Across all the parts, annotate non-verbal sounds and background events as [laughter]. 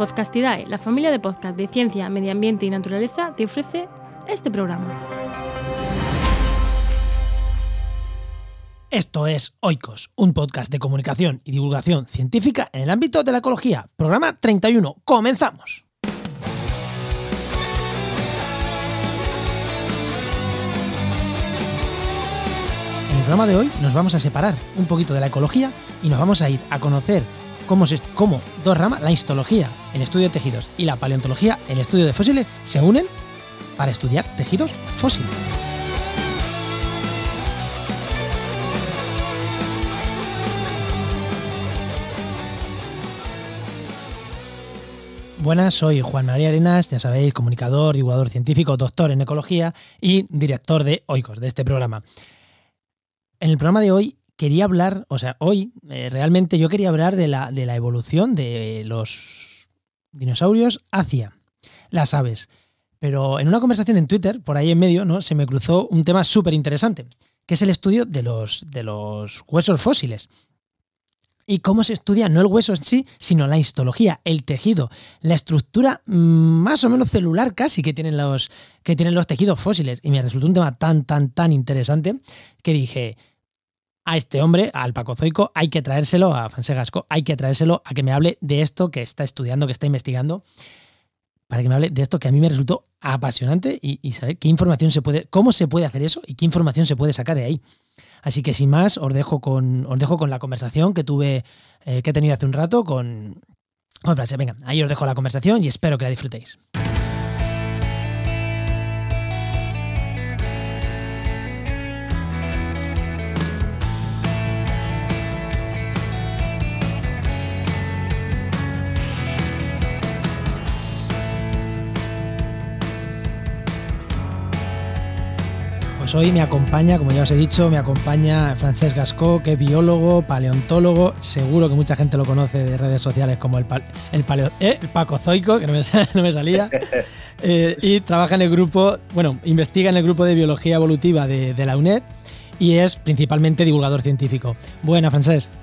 Podcastidae, la familia de podcast de ciencia, medio ambiente y naturaleza, te ofrece este programa. Esto es Oikos, un podcast de comunicación y divulgación científica en el ámbito de la ecología. Programa 31. ¡Comenzamos! En el programa de hoy nos vamos a separar un poquito de la ecología y nos vamos a ir a conocer cómo, dos ramas, la histología, el estudio de tejidos, y la paleontología, el estudio de fósiles, se unen para estudiar tejidos fósiles. Buenas, soy Juan María Arenas, ya sabéis, comunicador, divulgador científico, doctor en ecología y director de Oikos, de este programa. En el programa de hoy quería hablar, o sea, hoy eh, realmente yo quería hablar de la, de la evolución de los dinosaurios hacia las aves. Pero en una conversación en Twitter, por ahí en medio, ¿no? se me cruzó un tema súper interesante, que es el estudio de los, de los huesos fósiles. Y cómo se estudia no el hueso en sí, sino la histología, el tejido, la estructura mm, más o menos celular casi que tienen los, que tienen los tejidos fósiles. Y me resultó un tema tan, tan, tan interesante que dije, a este hombre, al Pacozoico, hay que traérselo, a Francesc Gasco, hay que traérselo a que me hable de esto que está estudiando, que está investigando, para que me hable de esto que a mí me resultó apasionante y, saber qué información se puede, cómo se puede hacer eso y qué información se puede sacar de ahí. Así que sin más, os dejo con, os dejo con la conversación que tuve, eh, que he tenido hace un rato con, con Francesc. Venga, ahí os dejo la conversación y espero que la disfrutéis. Pues hoy me acompaña, como ya os he dicho, me acompaña Francesc Gascó, que es biólogo, paleontólogo, seguro que mucha gente lo conoce de redes sociales como el, el, paleo, eh, el pacozoico, que no me, [laughs] no me salía, [laughs] eh, y trabaja en el grupo, bueno, investiga en el grupo de biología evolutiva de, de la UNED y es principalmente divulgador científico. Buena, Francesc.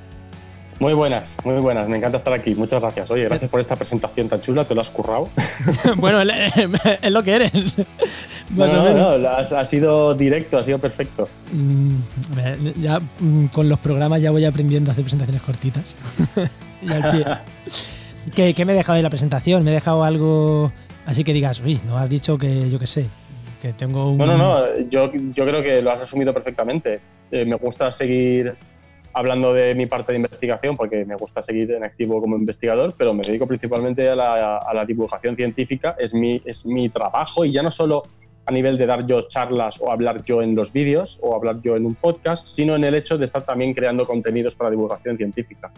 Muy buenas, muy buenas. Me encanta estar aquí. Muchas gracias. Oye, gracias por esta presentación tan chula. Te lo has currado. [laughs] bueno, [laughs] es lo que eres. [laughs] Más no, o menos. no, ha sido directo, ha sido perfecto. Mm, ya mm, con los programas ya voy aprendiendo a hacer presentaciones cortitas. y al pie. ¿Qué, ¿Qué, me he dejado de la presentación? ¿Me he dejado algo así que digas, uy, no has dicho que yo qué sé? Que tengo un. No, no, no. Yo, yo creo que lo has asumido perfectamente. Eh, me gusta seguir hablando de mi parte de investigación, porque me gusta seguir en activo como investigador, pero me dedico principalmente a la, divulgación científica, es mi, es mi trabajo y ya no solo a nivel de dar yo charlas o hablar yo en los vídeos o hablar yo en un podcast, sino en el hecho de estar también creando contenidos para divulgación científica.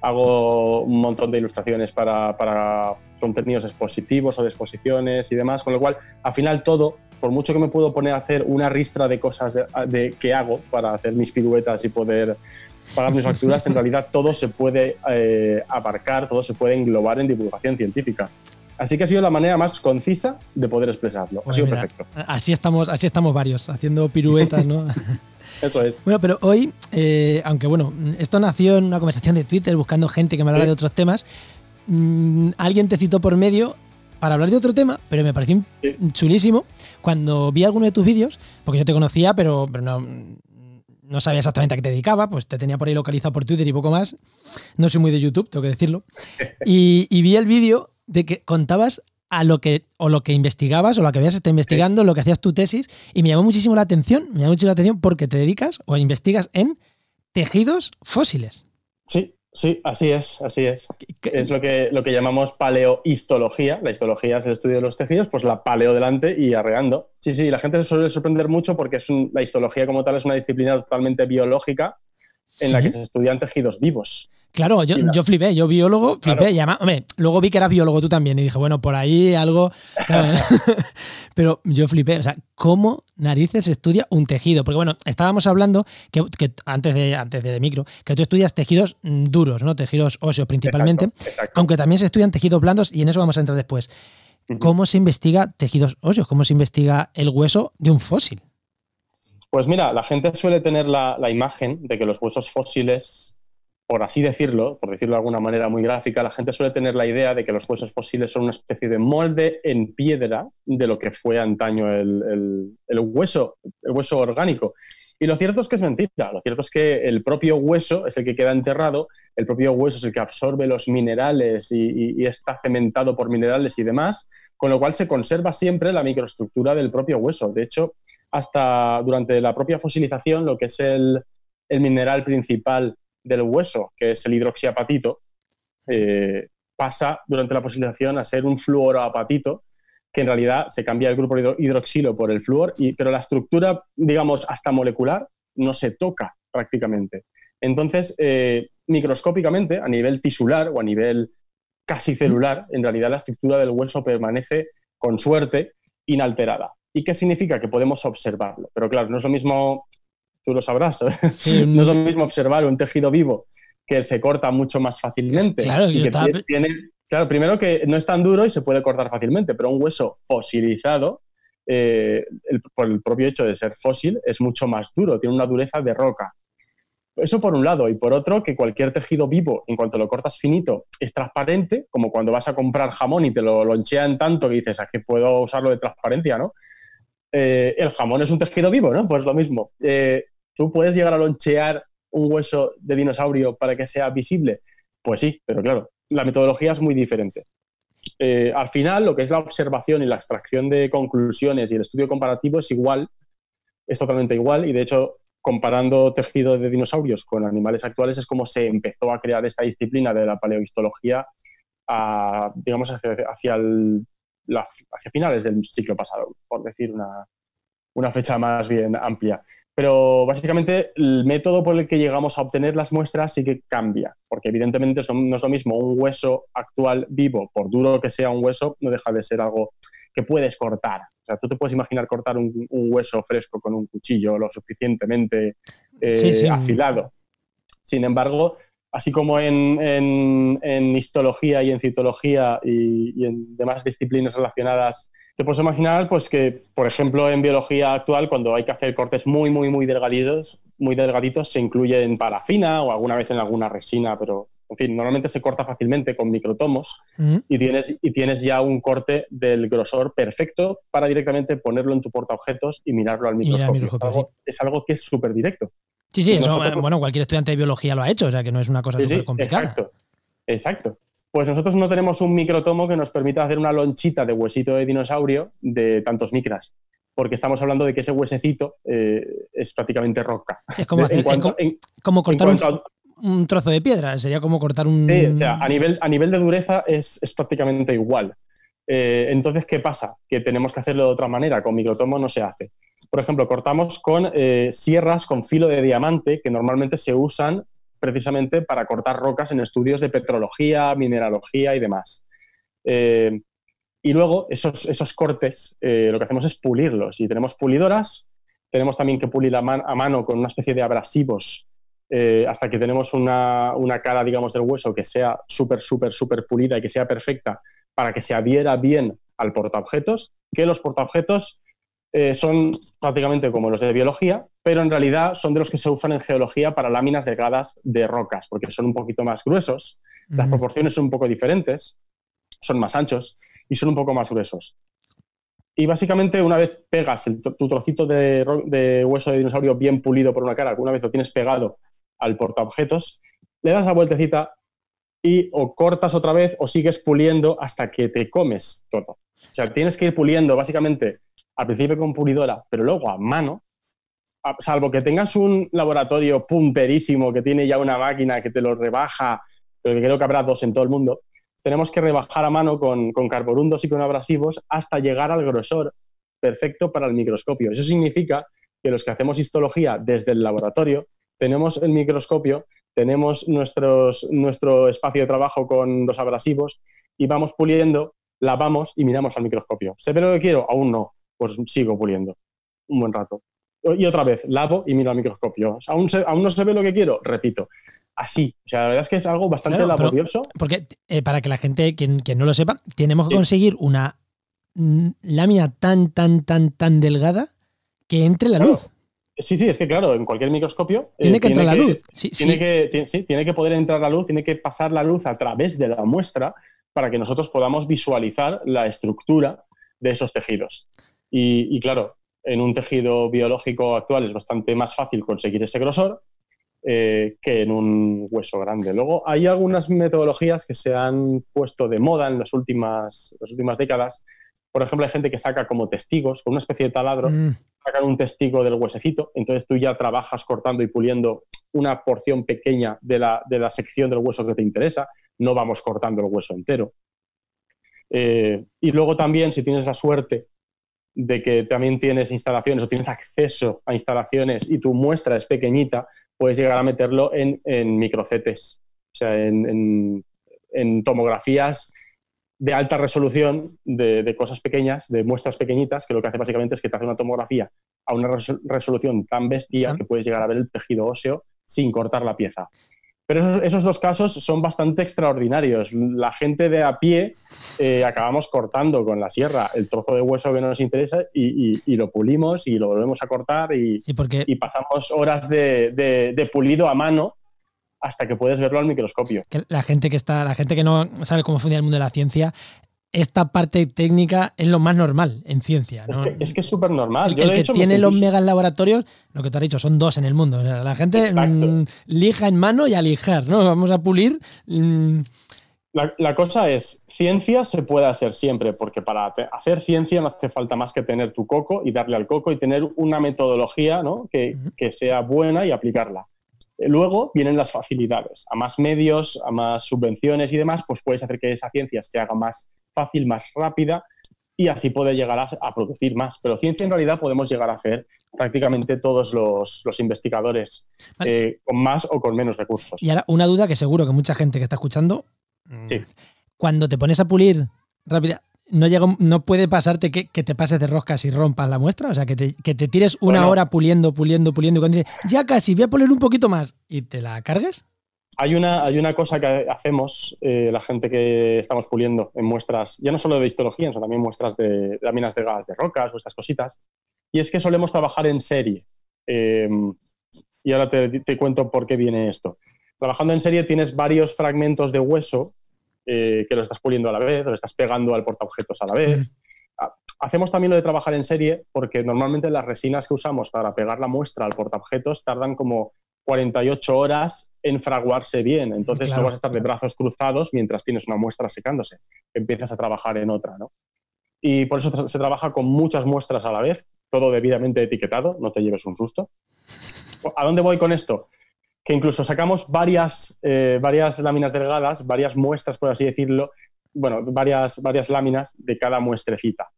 Hago un montón de ilustraciones para, para contenidos expositivos o de exposiciones y demás, con lo cual, al final todo, por mucho que me puedo poner a hacer una ristra de cosas de, que hago para hacer mis piruetas y poder pagar mis facturas, en realidad todo se puede eh, abarcar, todo se puede englobar en divulgación científica. Así que ha sido la manera más concisa de poder expresarlo. ha pues sido perfecto. Así estamos, así estamos varios, haciendo piruetas, ¿no? [laughs] Eso es. Bueno, pero hoy, eh, aunque bueno, esto nació en una conversación de Twitter buscando gente que me hablara de otros temas, mm, alguien te citó por medio para hablar de otro tema, pero me pareció chulísimo cuando vi alguno de tus vídeos, porque yo te conocía, pero, pero no, no sabía exactamente a qué te dedicaba, pues te tenía por ahí localizado por Twitter y poco más. No soy muy de YouTube, tengo que decirlo. [laughs] Y, vi el vídeo de que contabas a lo que o lo que investigabas o lo que habías estado investigando, lo que hacías tu tesis y me llamó muchísimo la atención, me llamó muchísimo la atención porque te dedicas o investigas en tejidos fósiles. Sí, Sí, así es, así es. Es lo que, lo que llamamos paleohistología. La histología es el estudio de los tejidos, pues la paleo delante y arreando. Sí, sí, la gente se suele sorprender mucho porque es la histología como tal es una disciplina totalmente biológica en la que se estudian tejidos vivos. Claro, yo, yo flipé, yo biólogo, flipé. Y además, hombre, luego vi que eras biólogo tú también y dije, bueno, por ahí algo. [laughs] pero yo flipé, o sea, ¿cómo narices estudia un tejido? Porque bueno, estábamos hablando que, antes, de, antes de micro, que tú estudias tejidos mm, duros, ¿no? Tejidos óseos principalmente, aunque también se estudian tejidos blandos y en eso vamos a entrar después. ¿Cómo se investiga tejidos óseos? ¿Cómo se investiga el hueso de un fósil? Pues mira, la gente suele tener la, imagen de que los huesos fósiles por así decirlo, por decirlo de alguna manera muy gráfica, la gente suele tener la idea de que los huesos fósiles son una especie de molde en piedra de lo que fue antaño el, hueso, el hueso orgánico. Y lo cierto es que es mentira. Lo cierto es que el propio hueso es el que queda enterrado, el propio hueso es el que absorbe los minerales y, está cementado por minerales y demás, con lo cual se conserva siempre la microestructura del propio hueso. De hecho, hasta durante la propia fosilización, lo que es el, mineral principal del hueso, que es el hidroxiapatito, eh, pasa durante la fosilización a ser un fluoroapatito, que en realidad se cambia el grupo hidroxilo por el flúor, y, pero la estructura, digamos, hasta molecular, no se toca prácticamente. Entonces, eh, microscópicamente, a nivel tisular o a nivel casi celular, en realidad la estructura del hueso permanece, con suerte, inalterada. ¿Y qué significa? Que podemos observarlo. Pero claro, no es lo mismo tú lo sabrás. [laughs] no es lo mismo observar un tejido vivo que se corta mucho más fácilmente. Claro, claro, primero que no es tan duro y se puede cortar fácilmente, pero un hueso fosilizado, eh, por el propio hecho de ser fósil, es mucho más duro, tiene una dureza de roca. Eso por un lado. Y por otro, que cualquier tejido vivo, en cuanto lo cortas finito, es transparente, como cuando vas a comprar jamón y te lo lonchean tanto que dices, ¿a qué puedo usarlo de transparencia? ¿no? Eh, el jamón es un tejido vivo, ¿no? Pues lo mismo. Eh, ¿Tú puedes llegar a lonchear un hueso de dinosaurio para que sea visible? Pues sí, pero claro, la metodología es muy diferente. Eh, al final, lo que es la observación y la extracción de conclusiones y el estudio comparativo es igual, es totalmente igual, y de hecho, comparando tejido de dinosaurios con animales actuales, es como se empezó a crear esta disciplina de la paleohistología, digamos, hacia, hacia, hacia, finales del siglo pasado, por decir una, una fecha más bien amplia. Pero básicamente el método por el que llegamos a obtener las muestras sí que cambia, porque evidentemente no es lo mismo un hueso actual vivo, por duro que sea un hueso, no deja de ser algo que puedes cortar. O sea, tú te puedes imaginar cortar un, hueso fresco con un cuchillo lo suficientemente eh, afilado. Sin embargo, así como en, histología y en citología y, y en demás disciplinas relacionadas te puedes imaginar pues, que, por ejemplo, en biología actual, cuando hay que hacer cortes muy, muy, muy delgaditos, muy delgaditos, se incluye en parafina o alguna vez en alguna resina, pero, en fin, normalmente se corta fácilmente con microtomos y, tienes, y tienes ya un corte del grosor perfecto para directamente ponerlo en tu portaobjetos y mirarlo al microscopio. es, algo, que es súper directo. Sí, sí, eso, bueno, cualquier estudiante de biología lo ha hecho, o sea que no es una cosa súper complicada. exacto, exacto. Pues nosotros no tenemos un microtomo que nos permita hacer una lonchita de huesito de dinosaurio de tantos micras, porque estamos hablando de que ese huesecito eh, es prácticamente roca. es como, cortar un, trozo de piedra, sería como cortar un... Sí, o sea, a nivel, a nivel de dureza es, prácticamente igual. Eh, entonces, ¿qué pasa? Que tenemos que hacerlo de otra manera, con microtomo no se hace. Por ejemplo, cortamos con eh, sierras con filo de diamante que normalmente se usan precisamente para cortar rocas en estudios de petrología, mineralogía y demás. Eh, y luego esos, esos cortes eh, lo que hacemos es pulirlos. Y tenemos pulidoras, tenemos también que pulir a, mano con una especie de abrasivos hasta que tenemos una, una, cara, digamos, del hueso que sea súper, súper, súper pulida y que sea perfecta para que se adhiera bien al portaobjetos, que los portaobjetos eh, son prácticamente como los de biología, pero en realidad son de los que se usan en geología para láminas delgadas de rocas, porque son un poquito más gruesos, las proporciones son un poco diferentes, son más anchos y son un poco más gruesos. Y básicamente una vez pegas tu trocito de, hueso de dinosaurio bien pulido por una cara, alguna vez lo tienes pegado al portaobjetos, le das la vueltecita y o cortas otra vez o sigues puliendo hasta que te comes todo. O sea, tienes que ir puliendo básicamente al principio con pulidora, pero luego a mano, salvo que tengas un laboratorio punterísimo que tiene ya una máquina que te lo rebaja, pero que creo que habrá dos en todo el mundo, tenemos que rebajar a mano con, carborundos y con abrasivos hasta llegar al grosor perfecto para el microscopio. Eso significa que los que hacemos histología desde el laboratorio tenemos el microscopio, tenemos nuestro espacio de trabajo con los abrasivos y vamos puliendo, lavamos y miramos al microscopio. ¿Se ve lo que quiero? Aún no pues sigo puliendo un buen rato. Y otra vez, lavo y miro al microscopio. ¿Aún, ¿Aún no se ve lo que quiero? Repito. Así. O sea, la verdad es que es algo bastante laborioso. porque eh, para que la gente, quien, no lo sepa, tenemos que conseguir una mm, lámina tan, tan, tan, tan delgada que entre la luz. Sí, sí, es que claro, en cualquier microscopio. Eh, tiene que entrar la luz. tiene, Que, sí, tiene que poder entrar la luz, tiene que pasar la luz a través de la muestra para que nosotros podamos visualizar la estructura de esos tejidos. Y, claro, en un tejido biológico actual es bastante más fácil conseguir ese grosor eh, que en un hueso grande. Luego, hay algunas metodologías que se han puesto de moda en las últimas, las últimas décadas. Por ejemplo, hay gente que saca como testigos, con una especie de taladro, mm. sacan un testigo del huesecito, entonces tú ya trabajas cortando y puliendo una porción pequeña de la, de la sección del hueso que te interesa, no vamos cortando el hueso entero. Eh, y luego también, si tienes la suerte de que también tienes instalaciones o tienes acceso a instalaciones y tu muestra es pequeñita, puedes llegar a meterlo en, microcetes, o sea, en, tomografías de alta resolución de, cosas pequeñas, de muestras pequeñitas, que lo que hace básicamente es que te hace una tomografía a una resolución tan bestia que puedes llegar a ver el tejido óseo sin cortar la pieza. Pero esos, dos casos son bastante extraordinarios. La gente de a pie eh, acabamos cortando con la sierra el trozo de hueso que nos interesa y, lo pulimos y lo volvemos a cortar y, y pasamos horas de, pulido a mano hasta que puedes verlo al microscopio. La gente que está, la gente que no sabe cómo funciona el mundo de la ciencia, esta parte técnica es lo más normal en ciencia. Es que es súper normal. El, que tiene los megas laboratorios, lo que te has dicho, son dos en el mundo. la gente mm, lija en mano y a lijar, ¿no? Vamos a pulir. Mm. La, cosa es, ciencia se puede hacer siempre, porque para hacer ciencia no hace falta más que tener tu coco y darle al coco y tener una metodología que, que sea buena y aplicarla. Luego vienen las facilidades. A más medios, a más subvenciones y demás, pues puedes hacer que esa ciencia se haga más fácil, más rápida y así puede llegar a, producir más. Pero ciencia en realidad podemos llegar a hacer prácticamente todos los, investigadores eh, con más o con menos recursos. Y ahora una duda que seguro que mucha gente que está escuchando, sí. cuando te pones a pulir rápida, no, llega, no puede pasarte que, te pases de roscas y rompas la muestra, o sea, que te, que te tires una hora puliendo, puliendo, puliendo, y cuando dices, ya casi, voy a poner un poquito más, y te la cargues. Hay una, hay una cosa que hacemos eh, la gente que estamos puliendo en muestras, ya no solo de histología, sino también muestras de láminas de gas de rocas o estas cositas, y es que solemos trabajar en serie. Em, y ahora te, cuento por qué viene esto. Trabajando en serie tienes varios fragmentos de hueso eh, que lo estás puliendo a la vez, lo estás pegando al portaobjetos a la vez. Ah, hacemos también lo de trabajar en serie porque normalmente las resinas que usamos para pegar la muestra al portaobjetos tardan como 48 horas en fraguarse bien. Entonces no vas a estar de brazos cruzados mientras tienes una muestra secándose. Empiezas a trabajar en otra, ¿no? Y por eso se trabaja con muchas muestras a la vez, todo debidamente etiquetado, no te lleves un susto. ¿A dónde voy con esto? Que incluso sacamos varias, eh, varias láminas delgadas, varias muestras, por así decirlo, bueno, varias, varias láminas de cada muestrecita.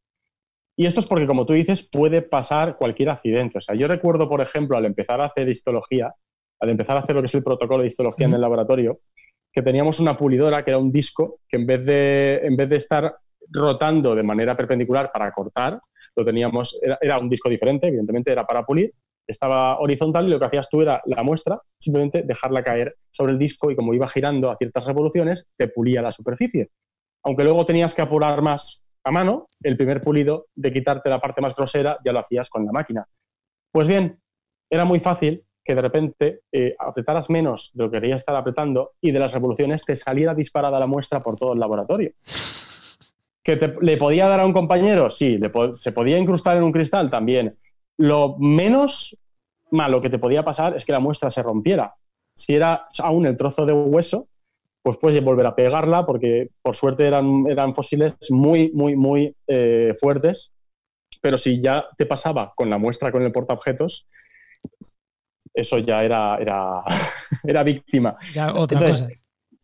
Y esto es porque, como tú dices, puede pasar cualquier accidente. O sea, yo recuerdo, por ejemplo, al empezar a hacer histología, al empezar a hacer lo que es el protocolo de histología en el laboratorio, que teníamos una pulidora que era un disco que en vez de, en vez de estar rotando de manera perpendicular para cortar, lo teníamos, era, un disco diferente, evidentemente era para pulir, estaba horizontal y lo que hacías tú era la muestra, simplemente dejarla caer sobre el disco y como iba girando a ciertas revoluciones, te pulía la superficie. Aunque luego tenías que apurar más a mano, el primer pulido de quitarte la parte más grosera ya lo hacías con la máquina. Pues bien, era muy fácil que de repente eh, apretaras menos de lo que querías estar apretando y de las revoluciones te saliera disparada la muestra por todo el laboratorio. ¿Que le podía dar a un compañero? Sí. ¿Se podía incrustar en un cristal? También. Lo menos malo que te podía pasar es que la muestra se rompiera. Si era aún el trozo de hueso, pues puedes volver a pegarla porque por suerte eran, eran fósiles muy, muy, muy eh, fuertes. Pero si ya te pasaba con la muestra con el portaobjetos, eso ya era, era, [laughs] era víctima. otra cosa.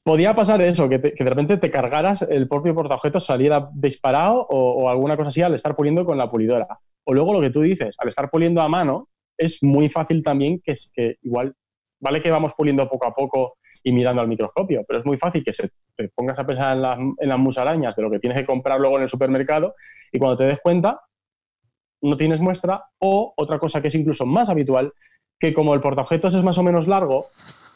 Podía pasar eso, que, de repente te cargaras el propio portaobjetos, saliera disparado o, alguna cosa así al estar puliendo con la pulidora. O luego lo que tú dices, al estar puliendo a mano, es muy fácil también que, que igual, vale que vamos puliendo poco a poco y mirando al microscopio, pero es muy fácil que se, te pongas a pensar en las, en las musarañas de lo que tienes que comprar luego en el supermercado y cuando te des cuenta no tienes muestra o otra cosa que es incluso más habitual que como el portaobjetos es más o menos largo,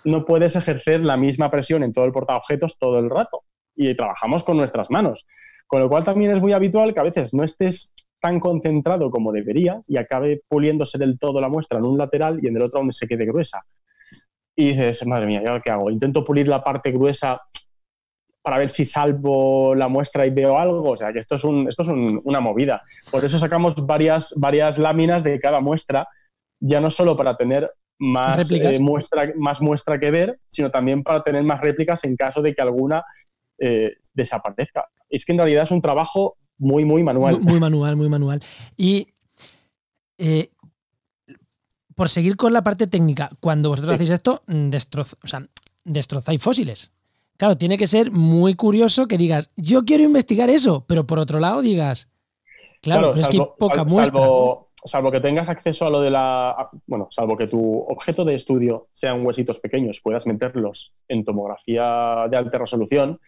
no puedes ejercer la misma presión en todo el portaobjetos todo el rato. Y trabajamos con nuestras manos. Con lo cual también es muy habitual que a veces no estés tan concentrado como deberías y acabe puliéndose del todo la muestra en un lateral y en el otro donde se quede gruesa. Y dices, madre mía, ¿ya qué hago? Intento pulir la parte gruesa para ver si salvo la muestra y veo algo. O sea, que esto es, un, esto es una movida. Por eso sacamos varias, varias láminas de cada muestra, ya no solo para tener más, eh, muestra, más muestra que ver, sino también para tener más réplicas en caso de que alguna eh, desaparezca. Es que en realidad es un trabajo muy, muy manual. Muy, manual, muy manual. Y eh, por seguir con la parte técnica, cuando vosotros hacéis esto, destroz, o sea, destrozáis fósiles. Claro, tiene que ser muy curioso que digas, yo quiero investigar eso, pero por otro lado digas, claro, es que hay poca muestra. Salvo, que tengas acceso a lo de la. Bueno, salvo que tu objeto de estudio sean huesitos pequeños, puedas meterlos en tomografía de alta resolución,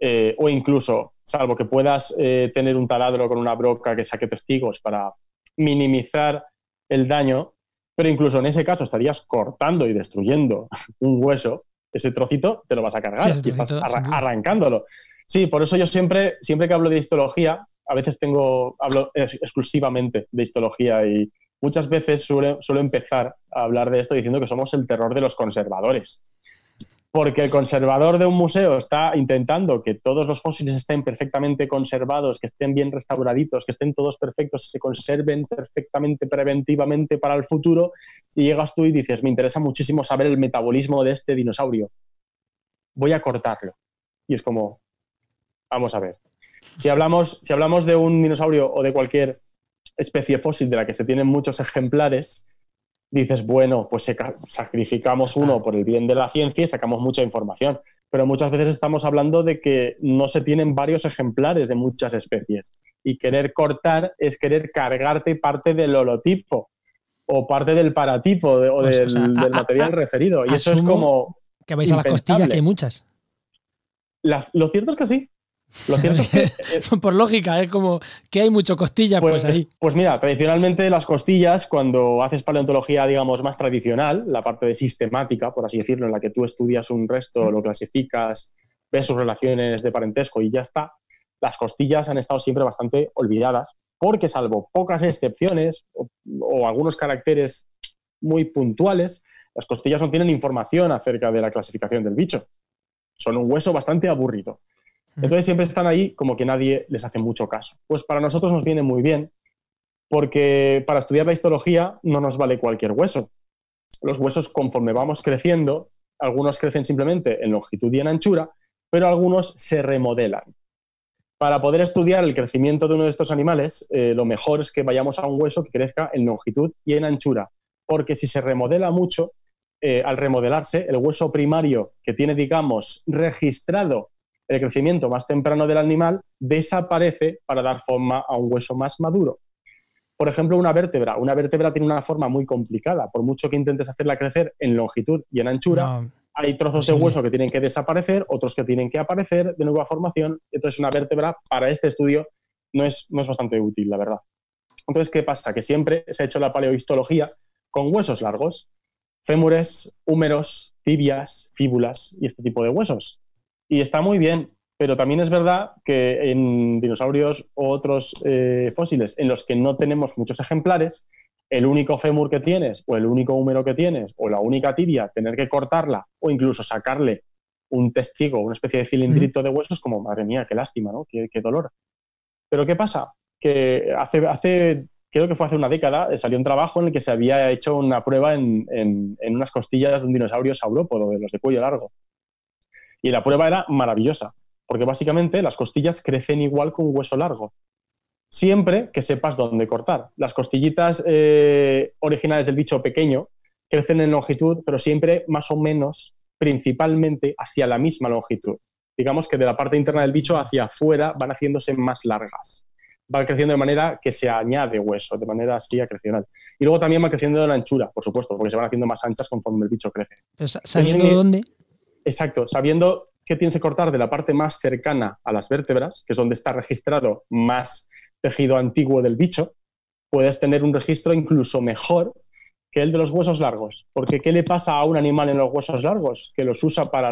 eh, o incluso, salvo que puedas eh, tener un taladro con una broca que saque testigos para minimizar el daño, pero incluso en ese caso estarías cortando y destruyendo [laughs] un hueso ese trocito te lo vas a cargar y estás arrancándolo. Sí, por eso yo siempre, siempre que hablo de histología, a veces tengo, hablo exclusivamente de histología y muchas veces suelo empezar a hablar de esto diciendo que somos el terror de los conservadores porque el conservador de un museo está intentando que todos los fósiles estén perfectamente conservados, que estén bien restauraditos, que estén todos perfectos, se conserven perfectamente preventivamente para el futuro, y llegas tú y dices, me interesa muchísimo saber el metabolismo de este dinosaurio. Voy a cortarlo. Y es como, vamos a ver. Si hablamos, si hablamos de un dinosaurio o de cualquier especie fósil de la que se tienen muchos ejemplares, dices, bueno, pues sacrificamos uno por el bien de la ciencia y sacamos mucha información. Pero muchas veces estamos hablando de que no se tienen varios ejemplares de muchas especies. Y querer cortar es querer cargarte parte del holotipo o parte del paratipo o pues, del, material referido. Y eso es como. Que vais a las costillas, que hay muchas. lo cierto es que sí. Lo [laughs] cierto es que, por lógica, es como que hay mucho costilla, pues, pues, ahí. Pues mira, tradicionalmente las costillas, cuando haces paleontología, digamos, más tradicional, la parte de sistemática, por así decirlo, en la que tú estudias un resto, lo clasificas, ves sus relaciones de parentesco y ya está, las costillas han estado siempre bastante olvidadas, porque salvo pocas excepciones o algunos caracteres muy puntuales, las costillas no tienen información acerca de la clasificación del bicho. Son un hueso bastante aburrido. Entonces siempre están ahí como que nadie les hace mucho caso. Pues para nosotros nos viene muy bien, porque para estudiar la histología no nos vale cualquier hueso. Los huesos conforme vamos creciendo, algunos crecen simplemente en longitud y en anchura, pero algunos se remodelan. Para poder estudiar el crecimiento de uno de estos animales, eh, lo mejor es que vayamos a un hueso que crezca en longitud y en anchura, porque si se remodela mucho, eh, al remodelarse, el hueso primario que tiene, digamos, registrado el crecimiento más temprano del animal desaparece para dar forma a un hueso más maduro. Por ejemplo, una vértebra. Una vértebra tiene una forma muy complicada. Por mucho que intentes hacerla crecer en longitud y en anchura, hay trozos de hueso que tienen que desaparecer, otros que tienen que aparecer de nueva formación. Entonces, una vértebra para este estudio no es, no es bastante útil, la verdad. Entonces, ¿qué pasa? Que siempre se ha hecho la paleohistología con huesos largos, fémures, húmeros, tibias, fíbulas y este tipo de huesos. Y está muy bien, pero también es verdad que en dinosaurios u otros eh, fósiles en los que no tenemos muchos ejemplares, el único fémur que tienes o el único húmero que tienes o la única tibia, tener que cortarla o incluso sacarle un testigo, una especie de cilindrito de huesos, como, madre mía, qué lástima, ¿no? Qué, dolor. Pero ¿qué pasa? Que hace, hace, creo que fue hace una década, eh, salió un trabajo en el que se había hecho una prueba en, en, en unas costillas de un dinosaurio saurópodo, de los de cuello largo. Y la prueba era maravillosa, porque básicamente las costillas crecen igual que un hueso largo. Siempre que sepas dónde cortar. Las costillitas eh, originales del bicho pequeño crecen en longitud, pero siempre más o menos, principalmente hacia la misma longitud. Digamos que de la parte interna del bicho hacia afuera van haciéndose más largas. Van creciendo de manera que se añade hueso, de manera así acrecional. Y luego también van creciendo de la anchura, por supuesto, porque se van haciendo más anchas conforme el bicho crece. ¿Sabiendo dónde? Exacto, sabiendo que tienes que cortar de la parte más cercana a las vértebras, que es donde está registrado más tejido antiguo del bicho, puedes tener un registro incluso mejor que el de los huesos largos. Porque ¿qué le pasa a un animal en los huesos largos? Que los usa para,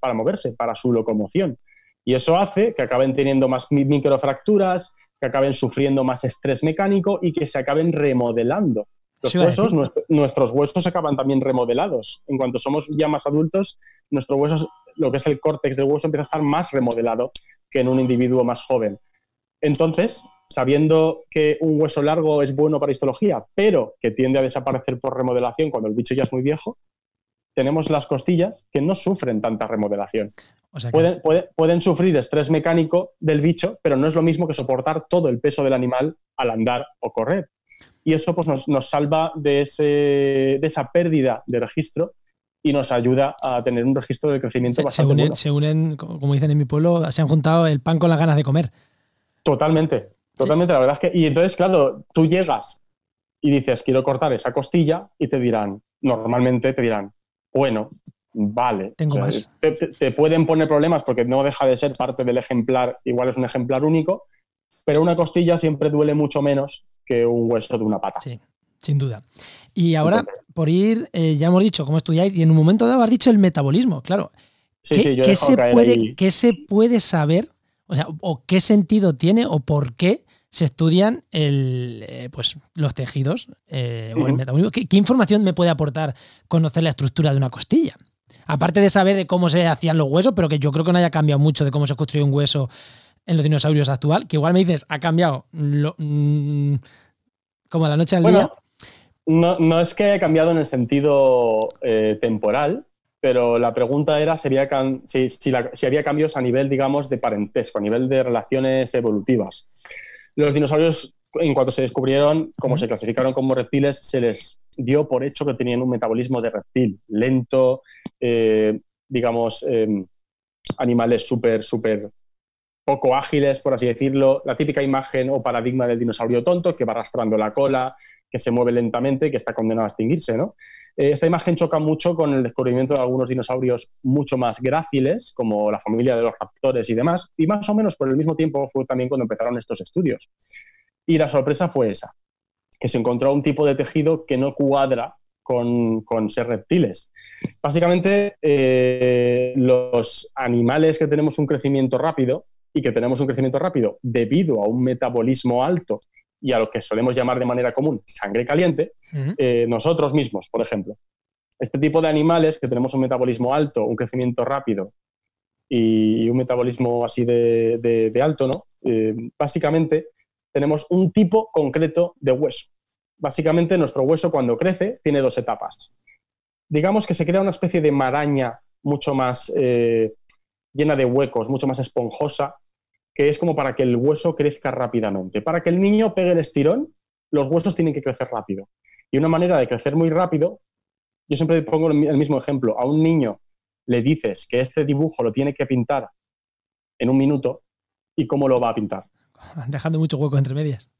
para, moverse, para su locomoción. Y eso hace que acaben teniendo más microfracturas, que acaben sufriendo más estrés mecánico y que se acaben remodelando. Los huesos, nuestros huesos acaban también remodelados. En cuanto somos ya más adultos, nuestro hueso, lo que es el córtex del hueso, empieza a estar más remodelado que en un individuo más joven. Entonces, sabiendo que un hueso largo es bueno para histología, pero que tiende a desaparecer por remodelación cuando el bicho ya es muy viejo, tenemos las costillas que no sufren tanta remodelación. pueden, pueden, sufrir estrés mecánico del bicho, pero no es lo mismo que soportar todo el peso del animal al andar o correr. Y eso pues, nos, salva de, ese, de esa pérdida de registro y nos ayuda a tener un registro de crecimiento bastante se unen, como dicen en mi pueblo, se han juntado el pan con las ganas de comer. Totalmente, totalmente. La verdad es que, y entonces, claro, tú llegas y dices, quiero cortar esa costilla y te dirán, normalmente te dirán, bueno, vale. Tengo más. Te, pueden poner problemas porque no deja de ser parte del ejemplar, igual es un ejemplar único, pero una costilla siempre duele mucho menos que un hueso de una pata. Sí, sin duda. Y ahora, por ir, eh, ya hemos dicho cómo estudiáis y en un momento dado has dicho el metabolismo, claro. Sí, sí, ¿qué, se puede, ¿Qué se puede saber? O sea, o qué sentido tiene o por qué se estudian el, eh, pues, los tejidos eh, o el metabolismo. ¿Qué, información me puede aportar conocer la estructura de una costilla? Aparte de saber de cómo se hacían los huesos, pero que yo creo que no haya cambiado mucho de cómo se construye un hueso en los dinosaurios actual, que igual me dices, ha cambiado mm, como la noche al día. No, no, es que haya cambiado en el sentido eh, temporal, pero la pregunta era si había, si, si había cambios a nivel, digamos, de parentesco, a nivel de relaciones evolutivas. Los dinosaurios, en cuanto se descubrieron, como se clasificaron como reptiles, se les dio por hecho que tenían un metabolismo de reptil, lento, eh, digamos, em, animales súper, súper poco ágiles, por así decirlo. La típica imagen o paradigma del dinosaurio tonto que va arrastrando la cola, que se mueve lentamente, que está condenado a extinguirse, ¿no? Eh, esta imagen choca mucho con el descubrimiento de algunos dinosaurios mucho más gráciles, como la familia de los raptores y demás, y más o menos por el mismo tiempo fue también cuando empezaron estos estudios. Y la sorpresa fue esa, que se encontró un tipo de tejido que no cuadra con, ser reptiles. Básicamente, eh, los animales que tenemos un crecimiento rápido y que tenemos un crecimiento rápido debido a un metabolismo alto y a lo que solemos llamar de manera común sangre caliente, eh, nosotros mismos, por ejemplo. Este tipo de animales que tenemos un metabolismo alto, un crecimiento rápido y un metabolismo así de, alto, ¿no? Eh, básicamente tenemos un tipo concreto de hueso. Básicamente nuestro hueso cuando crece tiene dos etapas. Digamos que se crea una especie de maraña mucho más eh, llena de huecos, mucho más esponjosa, que es como para que el hueso crezca rápidamente. Para que el niño pegue el estirón, los huesos tienen que crecer rápido. Y una manera de crecer muy rápido, yo siempre pongo el mismo ejemplo, a un niño le dices que este dibujo lo tiene que pintar en un minuto y cómo lo va a pintar. [laughs] Dejando mucho hueco entre medias.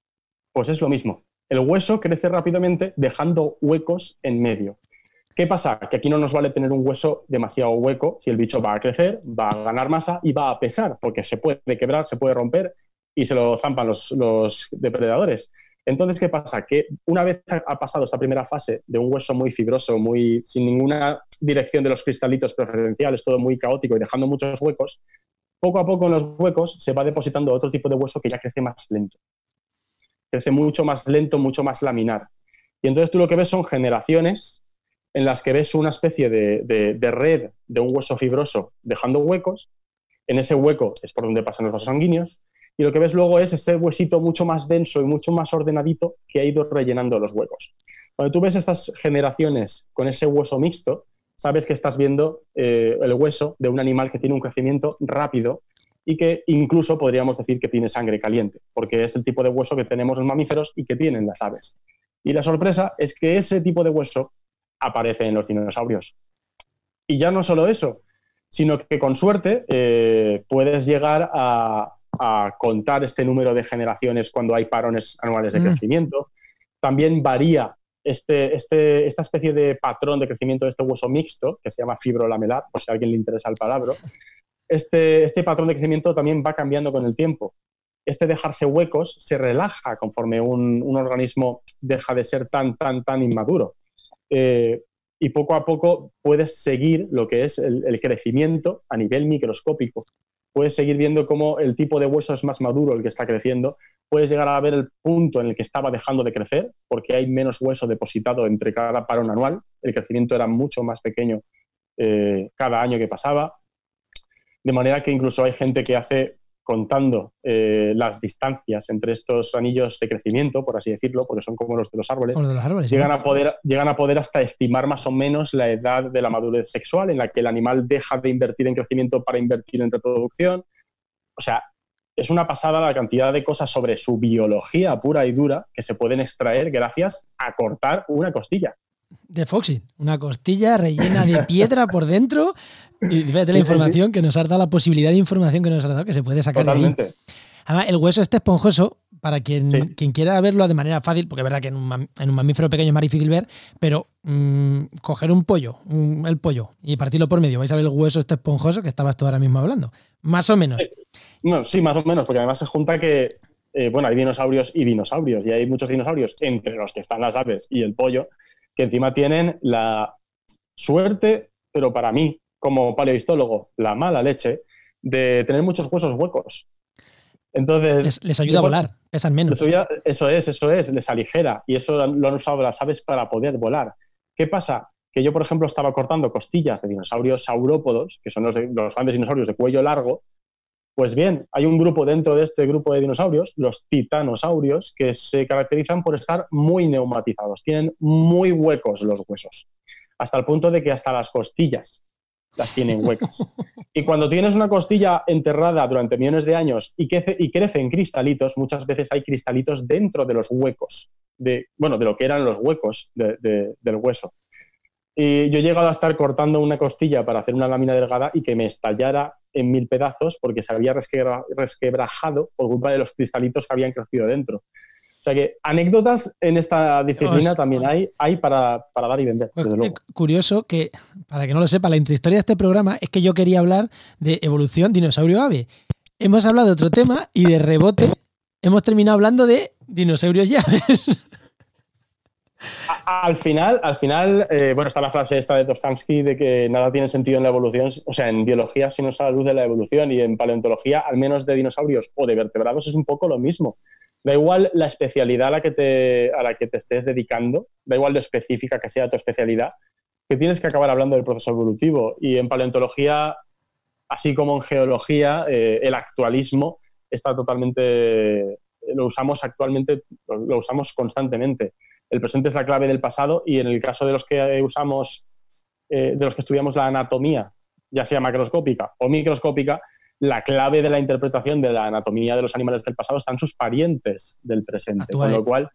Pues es lo mismo. El hueso crece rápidamente dejando huecos en medio. ¿Qué pasa? Que aquí no nos vale tener un hueso demasiado hueco si el bicho va a crecer, va a ganar masa y va a pesar, porque se puede quebrar, se puede romper y se lo zampan los, depredadores. Entonces, ¿qué pasa? Que una vez ha pasado esta primera fase de un hueso muy fibroso, muy sin ninguna dirección de los cristalitos preferenciales, todo muy caótico y dejando muchos huecos, poco a poco en los huecos se va depositando otro tipo de hueso que ya crece más lento. Crece mucho más lento, mucho más laminar. Y entonces tú lo que ves son generaciones en las que ves una especie de, red de un hueso fibroso dejando huecos. En ese hueco es por donde pasan los vasos sanguíneos. Y lo que ves luego es ese huesito mucho más denso y mucho más ordenadito que ha ido rellenando los huecos. Cuando tú ves estas generaciones con ese hueso mixto, sabes que estás viendo eh, el hueso de un animal que tiene un crecimiento rápido y que incluso podríamos decir que tiene sangre caliente, porque es el tipo de hueso que tenemos los mamíferos y que tienen las aves. Y la sorpresa es que ese tipo de hueso aparece en los dinosaurios. Y ya no solo eso, sino que con suerte eh, puedes llegar a, contar este número de generaciones cuando hay parones anuales de mm. crecimiento. También varía este, este, esta especie de patrón de crecimiento de este hueso mixto, que se llama fibrolamelar, por si a alguien le interesa el palabra. Este, este patrón de crecimiento también va cambiando con el tiempo. Este dejarse huecos se relaja conforme un, un organismo deja de ser tan, tan, tan inmaduro. Eh, y poco a poco puedes seguir lo que es el, crecimiento a nivel microscópico. puedes seguir viendo cómo el tipo de hueso es más maduro, el que está creciendo, puedes llegar a ver el punto en el que estaba dejando de crecer, porque hay menos hueso depositado entre cada parón anual, el crecimiento era mucho más pequeño eh, cada año que pasaba, de manera que incluso hay gente que hace contando eh, las distancias entre estos anillos de crecimiento, por así decirlo, porque son como los de los árboles, llegan, a poder, llegan a poder hasta estimar más o menos la edad de la madurez sexual en la que el animal deja de invertir en crecimiento para invertir en reproducción. O sea, es una pasada la cantidad de cosas sobre su biología pura y dura que se pueden extraer gracias a cortar una costilla de Foxy, una costilla rellena de piedra por dentro. Y [laughs] fíjate la información que nos ha dado, la posibilidad de información que nos ha dado que se puede sacar de ahí. Además, el hueso este esponjoso, para quien, quien quiera verlo de manera fácil, porque es verdad que en un, mamífero pequeño es más difícil ver, pero mm, coger un pollo, el pollo, y partirlo por medio, vais a ver el hueso este esponjoso que estabas tú ahora mismo hablando. Más o menos. No, sí, más o menos, porque además se junta que, eh, bueno, hay dinosaurios y dinosaurios, y hay muchos dinosaurios entre los que están las aves y el pollo, que encima tienen la suerte, pero para mí, como paleohistólogo, la mala leche de tener muchos huesos huecos. Entonces, les, ayuda a volar, pesan menos. Eso, es, eso es, les aligera y eso lo han usado las aves para poder volar. ¿Qué pasa? Que yo, por ejemplo, estaba cortando costillas de dinosaurios saurópodos, que son los, los grandes dinosaurios de cuello largo, pues bien, hay un grupo dentro de este grupo de dinosaurios, los titanosaurios, que se caracterizan por estar muy neumatizados, tienen muy huecos los huesos, hasta el punto de que hasta las costillas las tienen huecas. [laughs] Y cuando tienes una costilla enterrada durante millones de años y, crece, y crecen cristalitos, muchas veces hay cristalitos dentro de los huecos, de, bueno, de lo que eran los huecos del hueso. Y yo he llegado a estar cortando una costilla para hacer una lámina delgada y que me estallara en mil pedazos porque se había resquebrajado por culpa de los cristalitos que habían crecido dentro. O sea que anécdotas en esta disciplina también hay, hay para, dar y vender. Curioso que, para que no lo sepa, la intrahistoria de este programa es que yo quería hablar de evolución dinosaurio-ave. Hemos hablado de otro tema y de rebote hemos terminado hablando de dinosaurios [laughs] y aves. Al final, al final eh, bueno, está la frase esta de Dostoevsky de que nada tiene sentido en la evolución, o sea, en biología si no es a la luz de la evolución y en paleontología, al menos de dinosaurios o de vertebrados, es un poco lo mismo. Da igual la especialidad a la que te, a la que te estés dedicando, da igual lo específica que sea tu especialidad, que tienes que acabar hablando del proceso evolutivo. Y en paleontología, así como en geología, eh, el actualismo está totalmente, lo usamos actualmente, lo usamos constantemente el presente es la clave del pasado y en el caso de los que usamos, eh, de los que estudiamos la anatomía, ya sea macroscópica o microscópica, la clave de la interpretación de la anatomía de los animales del pasado están sus parientes del presente. Con lo cual,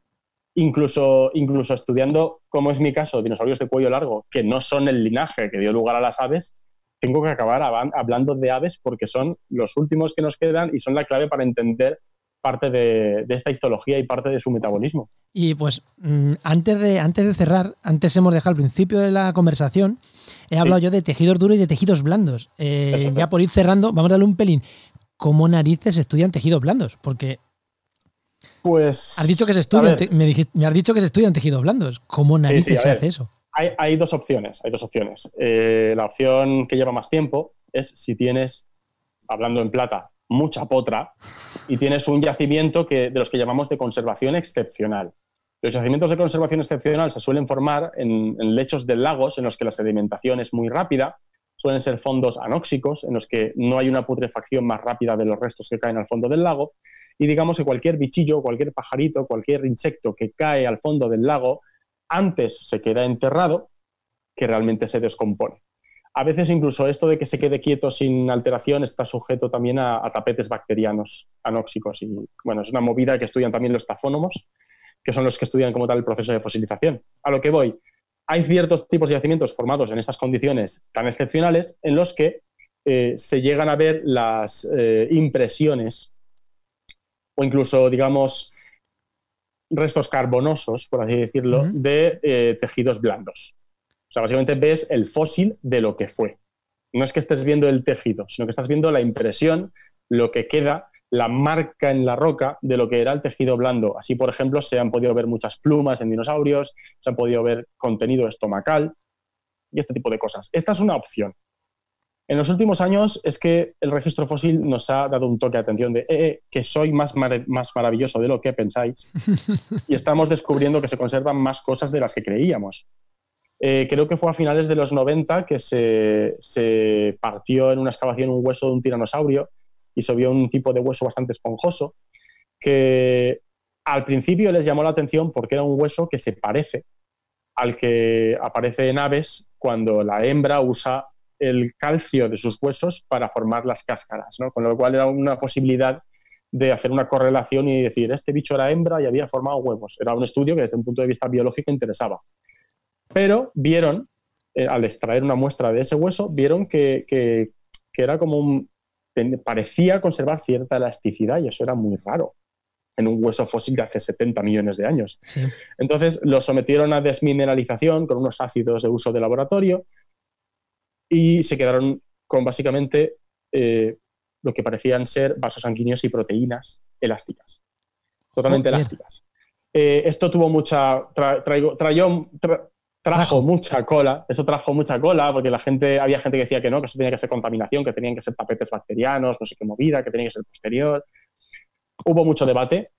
incluso, incluso estudiando, como es mi caso, dinosaurios de cuello largo, que no son el linaje que dio lugar a las aves, tengo que acabar hablando de aves porque son los últimos que nos quedan y son la clave para entender parte de, esta histología y parte de su metabolismo. Y pues mm, antes de, antes de cerrar, antes hemos dejado al principio de la conversación, he hablado yo de tejidos duros y de tejidos blandos. Eh, ya por ir cerrando, vamos a darle un pelín. ¿Cómo narices estudian tejidos blandos? Porque pues. Has dicho que se estudian, me, me, has dicho que se estudian tejidos blandos. ¿Cómo narices se hace eso? Hay, dos opciones. Hay dos opciones. Eh, la opción que lleva más tiempo es si tienes, hablando en plata, mucha potra y tienes un yacimiento que, de los que llamamos de conservación excepcional. Los yacimientos de conservación excepcional se suelen formar en, lechos de lagos en los que la sedimentación es muy rápida, suelen ser fondos anóxicos en los que no hay una putrefacción más rápida de los restos que caen al fondo del lago y digamos que cualquier bichillo, cualquier pajarito, cualquier insecto que cae al fondo del lago antes se queda enterrado que realmente se descompone. A veces incluso esto de que se quede quieto sin alteración está sujeto también a, tapetes bacterianos anóxicos. Y bueno, es una movida que estudian también los tafónomos, que son los que estudian como tal el proceso de fosilización. A lo que voy, hay ciertos tipos de yacimientos formados en estas condiciones tan excepcionales en los que eh, se llegan a ver las eh, impresiones o incluso, digamos, restos carbonosos, por así decirlo, de eh, tejidos blandos. O sea, básicamente ves el fósil de lo que fue. No es que estés viendo el tejido, sino que estás viendo la impresión, lo que queda, la marca en la roca de lo que era el tejido blando. Así, por ejemplo, se han podido ver muchas plumas en dinosaurios, se han podido ver contenido estomacal y este tipo de cosas. Esta es una opción. En los últimos años es que el registro fósil nos ha dado un toque de atención de eh, eh, que soy más, más maravilloso de lo que pensáis [laughs] y estamos descubriendo que se conservan más cosas de las que creíamos. Eh, creo que fue a finales de los 90 que se, partió en una excavación un hueso de un tiranosaurio y se vio un tipo de hueso bastante esponjoso que al principio les llamó la atención porque era un hueso que se parece al que aparece en aves cuando la hembra usa el calcio de sus huesos para formar las cáscaras, ¿no? con lo cual era una posibilidad de hacer una correlación y decir, este bicho era hembra y había formado huevos. Era un estudio que desde un punto de vista biológico interesaba. Pero vieron, eh, al extraer una muestra de ese hueso, vieron que, que, era como un... parecía conservar cierta elasticidad y eso era muy raro en un hueso fósil de hace 70 millones de años. Entonces lo sometieron a desmineralización con unos ácidos de uso de laboratorio y se quedaron con básicamente eh, lo que parecían ser vasos sanguíneos y proteínas elásticas, totalmente elásticas. Eh, esto tuvo mucha, trajo mucha cola, eso trajo mucha cola porque la gente, había gente que decía que no, que eso tenía que ser contaminación, que tenían que ser tapetes bacterianos, no sé qué movida, que tenía que ser posterior. Hubo mucho debate,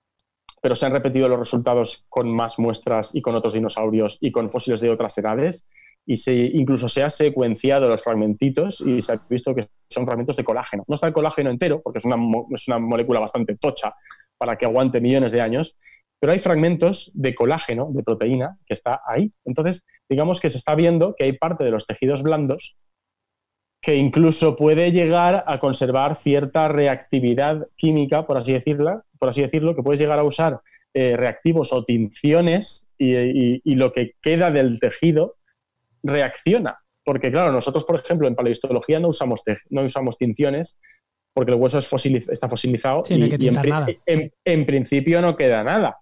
pero se han repetido los resultados con más muestras y con otros dinosaurios y con fósiles de otras edades y se, incluso se ha secuenciado los fragmentitos y se ha visto que son fragmentos de colágeno. No está el colágeno entero, porque es una, es una molécula bastante tocha para que aguante millones de años, pero hay fragmentos de colágeno, de proteína, que está ahí. Entonces, digamos que se está viendo que hay parte de los tejidos blandos que incluso puede llegar a conservar cierta reactividad química, por así, decirla, por así decirlo, que puedes llegar a usar eh, reactivos o tinciones y, lo que queda del tejido reacciona. Porque, claro, nosotros, por ejemplo, en paleohistología no usamos, no usamos tinciones porque el hueso es está fosilizado y, en, principio no queda nada.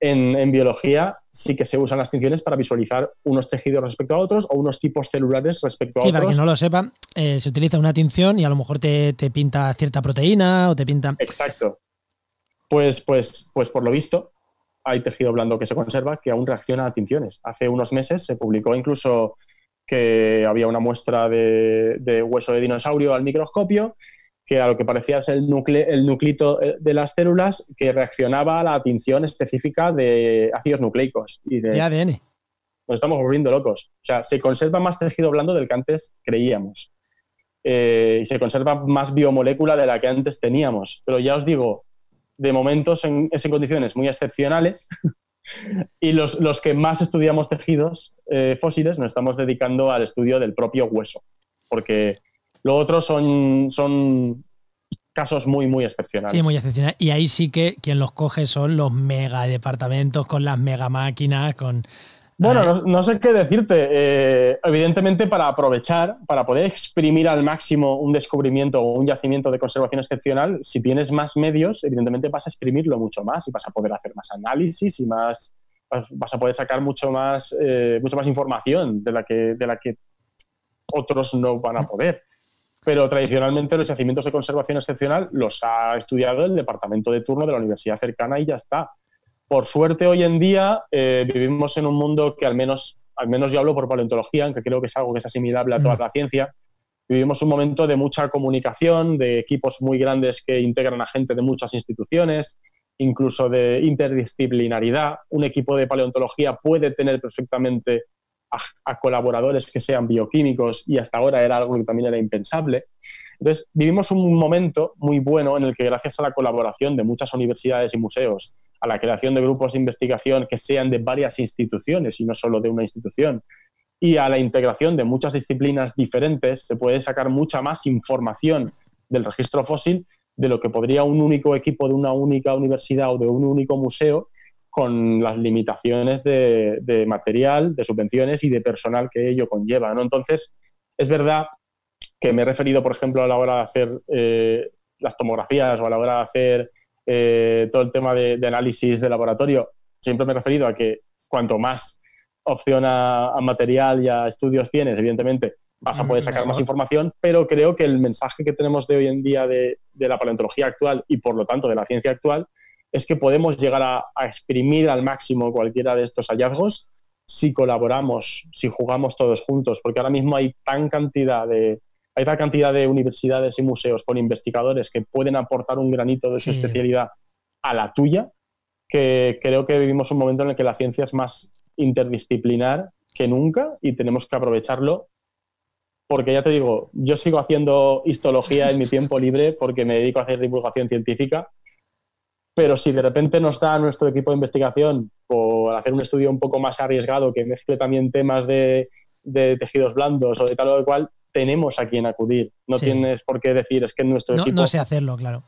En, biología sí que se usan las tinciones para visualizar unos tejidos respecto a otros o unos tipos celulares respecto a otros. Sí, para que no lo sepa, eh, se utiliza una tinción y a lo mejor te, te, pinta cierta proteína o te pinta... Exacto. Pues, pues, pues por lo visto, hay tejido blando que se conserva que aún reacciona a tinciones. Hace unos meses se publicó incluso que había una muestra de, hueso de dinosaurio al microscopio que a lo que parecía ser el, el nuclito eh, de las células que reaccionaba a la tinción específica de ácidos nucleicos y de, ADN. Nos estamos volviendo locos. O sea, se conserva más tejido blando del que antes creíamos. Eh, y se conserva más biomolécula de la que antes teníamos. Pero ya os digo, de momentos en, es en condiciones muy excepcionales [laughs] y los, los, que más estudiamos tejidos eh, fósiles nos estamos dedicando al estudio del propio hueso, porque lo otro son, son casos muy, muy excepcionales. Sí, muy excepcionales. Y ahí sí que quien los coge son los mega departamentos con las mega máquinas, con bueno, no, sé qué decirte. Eh, evidentemente, para aprovechar, para poder exprimir al máximo un descubrimiento o un yacimiento de conservación excepcional, si tienes más medios, evidentemente vas a exprimirlo mucho más y vas a poder hacer más análisis y más vas a poder sacar mucho más, eh, mucho más información de la, que, de la que otros no van a poder. Pero tradicionalmente los yacimientos de conservación excepcional los ha estudiado el departamento de turno de la universidad cercana y ya está. Por suerte, hoy en día eh, vivimos en un mundo que al menos, al menos yo hablo por paleontología, aunque creo que es algo que es asimilable a toda mm. la ciencia, vivimos un momento de mucha comunicación, de equipos muy grandes que integran a gente de muchas instituciones, incluso de interdisciplinaridad. Un equipo de paleontología puede tener perfectamente a, colaboradores que sean bioquímicos y hasta ahora era algo que también era impensable. Entonces, vivimos un momento muy bueno en el que gracias a la colaboración de muchas universidades y museos a la creación de grupos de investigación que sean de varias instituciones y no solo de una institución, y a la integración de muchas disciplinas diferentes, se puede sacar mucha más información del registro fósil de lo que podría un único equipo de una única universidad o de un único museo con las limitaciones de, material, de subvenciones y de personal que ello conlleva. ¿no? Entonces, es verdad que me he referido, por ejemplo, a la hora de hacer eh, las tomografías o a la hora de hacer eh, todo el tema de, análisis de laboratorio, siempre me he referido a que cuanto más opción a, material y a estudios tienes, evidentemente vas a poder sacar más información, pero creo que el mensaje que tenemos de hoy en día de, la paleontología actual y por lo tanto de la ciencia actual es que podemos llegar a, exprimir al máximo cualquiera de estos hallazgos si colaboramos, si jugamos todos juntos, porque ahora mismo hay tan cantidad de, hay tal cantidad de universidades y museos con investigadores que pueden aportar un granito de su Sí. especialidad a la tuya, que creo que vivimos un momento en el que la ciencia es más interdisciplinar que nunca y tenemos que aprovecharlo. Porque ya te digo, yo sigo haciendo histología en mi tiempo libre porque me dedico a hacer divulgación científica, pero si de repente nos da nuestro equipo de investigación por hacer un estudio un poco más arriesgado que mezcle también temas de, de tejidos blandos o de tal o de cual, tenemos a quien acudir. No Sí. tienes por qué decir es que nuestro No, equipo no sé hacerlo, claro.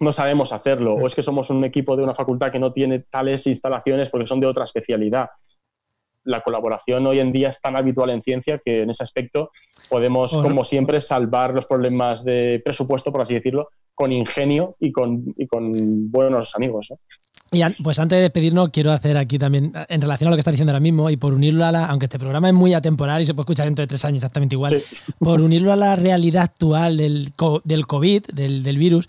no sabemos hacerlo, Sí. o es que somos un equipo de una facultad que no tiene tales instalaciones porque son de otra especialidad. La colaboración hoy en día es tan habitual en ciencia que en ese aspecto podemos, Bueno. como siempre, salvar los problemas de presupuesto, por así decirlo, con ingenio y con, y con buenos amigos. ¿no? Y pues antes de despedirnos, quiero hacer aquí también, en relación a lo que estás diciendo ahora mismo, y por unirlo a la, aunque este programa es muy atemporal y se puede escuchar dentro de tres años exactamente igual, Sí. [laughs] por unirlo a la realidad actual del, del COVID, del, del virus,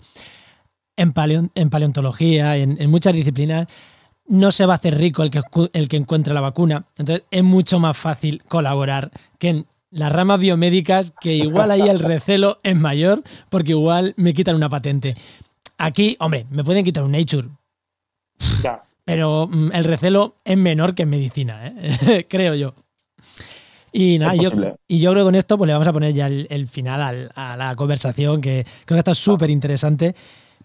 en, paleo- en paleontología, en, en muchas disciplinas, no se va a hacer rico el que, el que encuentre la vacuna. Entonces es mucho más fácil colaborar que en las ramas biomédicas, que igual ahí el recelo es mayor, porque igual me quitan una patente. Aquí, hombre, me pueden quitar un Nature, Ya. pero mm, el recelo es menor que en medicina, ¿eh? [laughs] creo yo. Y nada, yo, y yo creo que con esto pues le vamos a poner ya el, el final al- a la conversación, que creo que está súper interesante.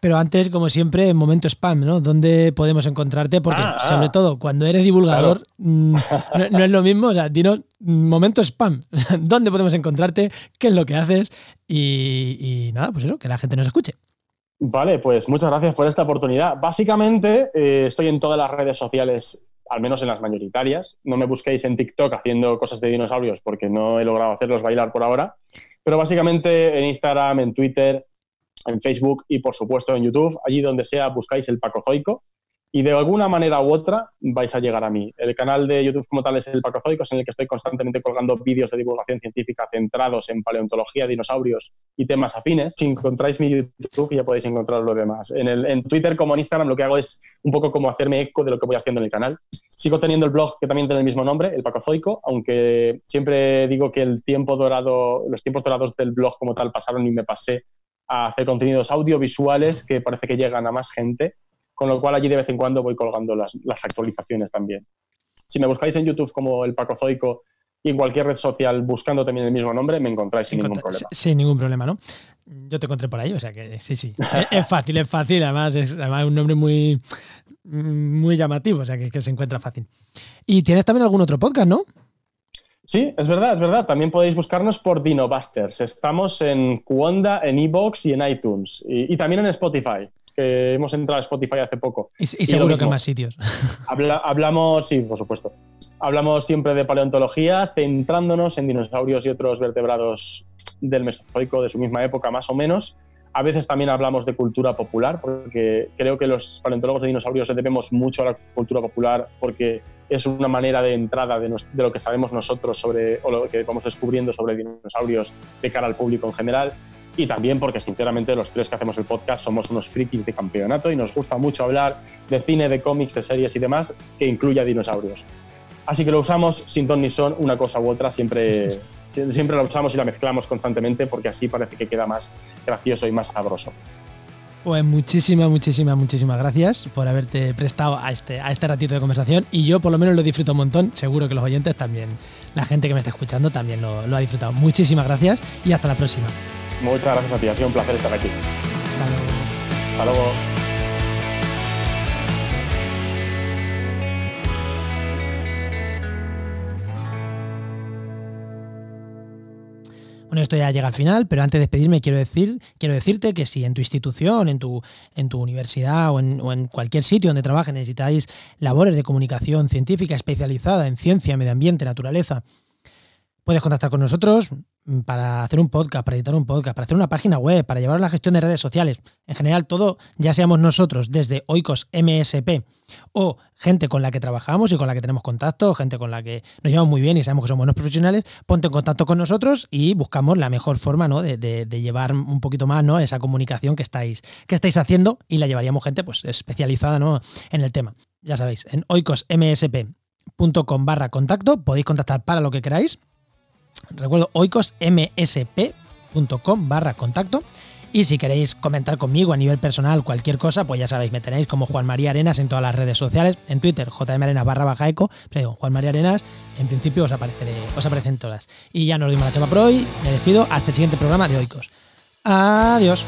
Pero antes, como siempre, en momento spam, ¿no? ¿Dónde podemos encontrarte? Porque, Ah, ah. sobre todo, cuando eres divulgador, mm, no, no es lo mismo. O sea, dinos, mm, momento spam. [laughs] ¿Dónde podemos encontrarte? ¿Qué es lo que haces? Y, y nada, pues eso, que la gente nos escuche. Vale, pues muchas gracias por esta oportunidad. Básicamente, eh, estoy en todas las redes sociales, al menos en las mayoritarias. No me busquéis en TikTok haciendo cosas de dinosaurios porque no he logrado hacerlos bailar por ahora. Pero básicamente en Instagram, en Twitter, en Facebook y por supuesto en YouTube, allí donde sea buscáis el Pacozoico y de alguna manera u otra vais a llegar a mí. El canal de YouTube como tal es el Pacozoico, es en el que estoy constantemente colgando vídeos de divulgación científica centrados en paleontología, dinosaurios y temas afines. Si encontráis mi YouTube ya podéis encontrar lo demás. En, el, en Twitter como en Instagram lo que hago es un poco como hacerme eco de lo que voy haciendo en el canal. Sigo teniendo el blog que también tiene el mismo nombre, el Pacozoico, aunque siempre digo que el tiempo dorado, los tiempos dorados del blog como tal pasaron y me pasé a hacer contenidos audiovisuales que parece que llegan a más gente, con lo cual allí de vez en cuando voy colgando las, las actualizaciones también. Si me buscáis en YouTube como el Pacozoico y en cualquier red social buscando también el mismo nombre, me encontráis sin ningún problema. Sin, sin ningún problema, ¿no? Yo te encontré por ahí, o sea que sí, sí. [laughs] es, es fácil, es fácil. Además, es además un nombre muy, muy llamativo, o sea que, que se encuentra fácil. Y tienes también algún otro podcast, ¿no? Sí, es verdad, es verdad. También podéis buscarnos por Dinobusters. Estamos en Cuonda, en Evox y en iTunes. Y, y también en Spotify, que hemos entrado a Spotify hace poco. Y, seguro que más sitios. [laughs] Habla- hablamos, sí, por supuesto. Hablamos siempre de paleontología, centrándonos en dinosaurios y otros vertebrados del Mesozoico de su misma época, más o menos. A veces también hablamos de cultura popular, porque creo que los paleontólogos de dinosaurios debemos mucho a la cultura popular, porque es una manera de entrada de, de lo que sabemos nosotros sobre, o lo que vamos descubriendo sobre dinosaurios de cara al público en general. Y también porque, sinceramente, los tres que hacemos el podcast somos unos frikis de campeonato y nos gusta mucho hablar de cine, de cómics, de series y demás que incluya dinosaurios. Así que lo usamos sin ton ni son, una cosa u otra, siempre, sie- siempre la usamos y la mezclamos constantemente porque así parece que queda más gracioso y más sabroso. Pues muchísimas, muchísimas, muchísimas gracias por haberte prestado a este, a este ratito de conversación. Y yo por lo menos lo disfruto un montón. Seguro que los oyentes también, la gente que me está escuchando también lo, lo ha disfrutado. Muchísimas gracias y hasta la próxima. Muchas gracias a ti, ha sido un placer estar aquí. Hasta luego. Hasta luego. Bueno, esto ya llega al final, pero antes de despedirme quiero decir, quiero decirte que si en tu institución, en tu, en tu universidad o en, o en cualquier sitio donde trabajes necesitáis labores de comunicación científica especializada en ciencia, medio ambiente, naturaleza, puedes contactar con nosotros para hacer un podcast, para editar un podcast, para hacer una página web, para llevar la gestión de redes sociales. En general, todo, ya seamos nosotros desde Oikos MSP o gente con la que trabajamos y con la que tenemos contacto, gente con la que nos llevamos muy bien y sabemos que son buenos profesionales, ponte en contacto con nosotros y buscamos la mejor forma ¿no? de, llevar un poquito más ¿no? esa comunicación que estáis, que estáis haciendo y la llevaríamos gente pues, especializada ¿no? en el tema. Ya sabéis, en oicosmsp.com barra contacto podéis contactar para lo que queráis. Recuerdo, oicosmsp oikos.com barra contacto. Y si queréis comentar conmigo a nivel personal cualquier cosa, pues ya sabéis, me tenéis como Juan María Arenas en todas las redes sociales, en Twitter, jmarenas barra baja eco, pero Juan María Arenas, en principio os, os aparecen todas. Y ya nos dimos la chapa por hoy, me despido, hasta el siguiente programa de Oikos. Adiós.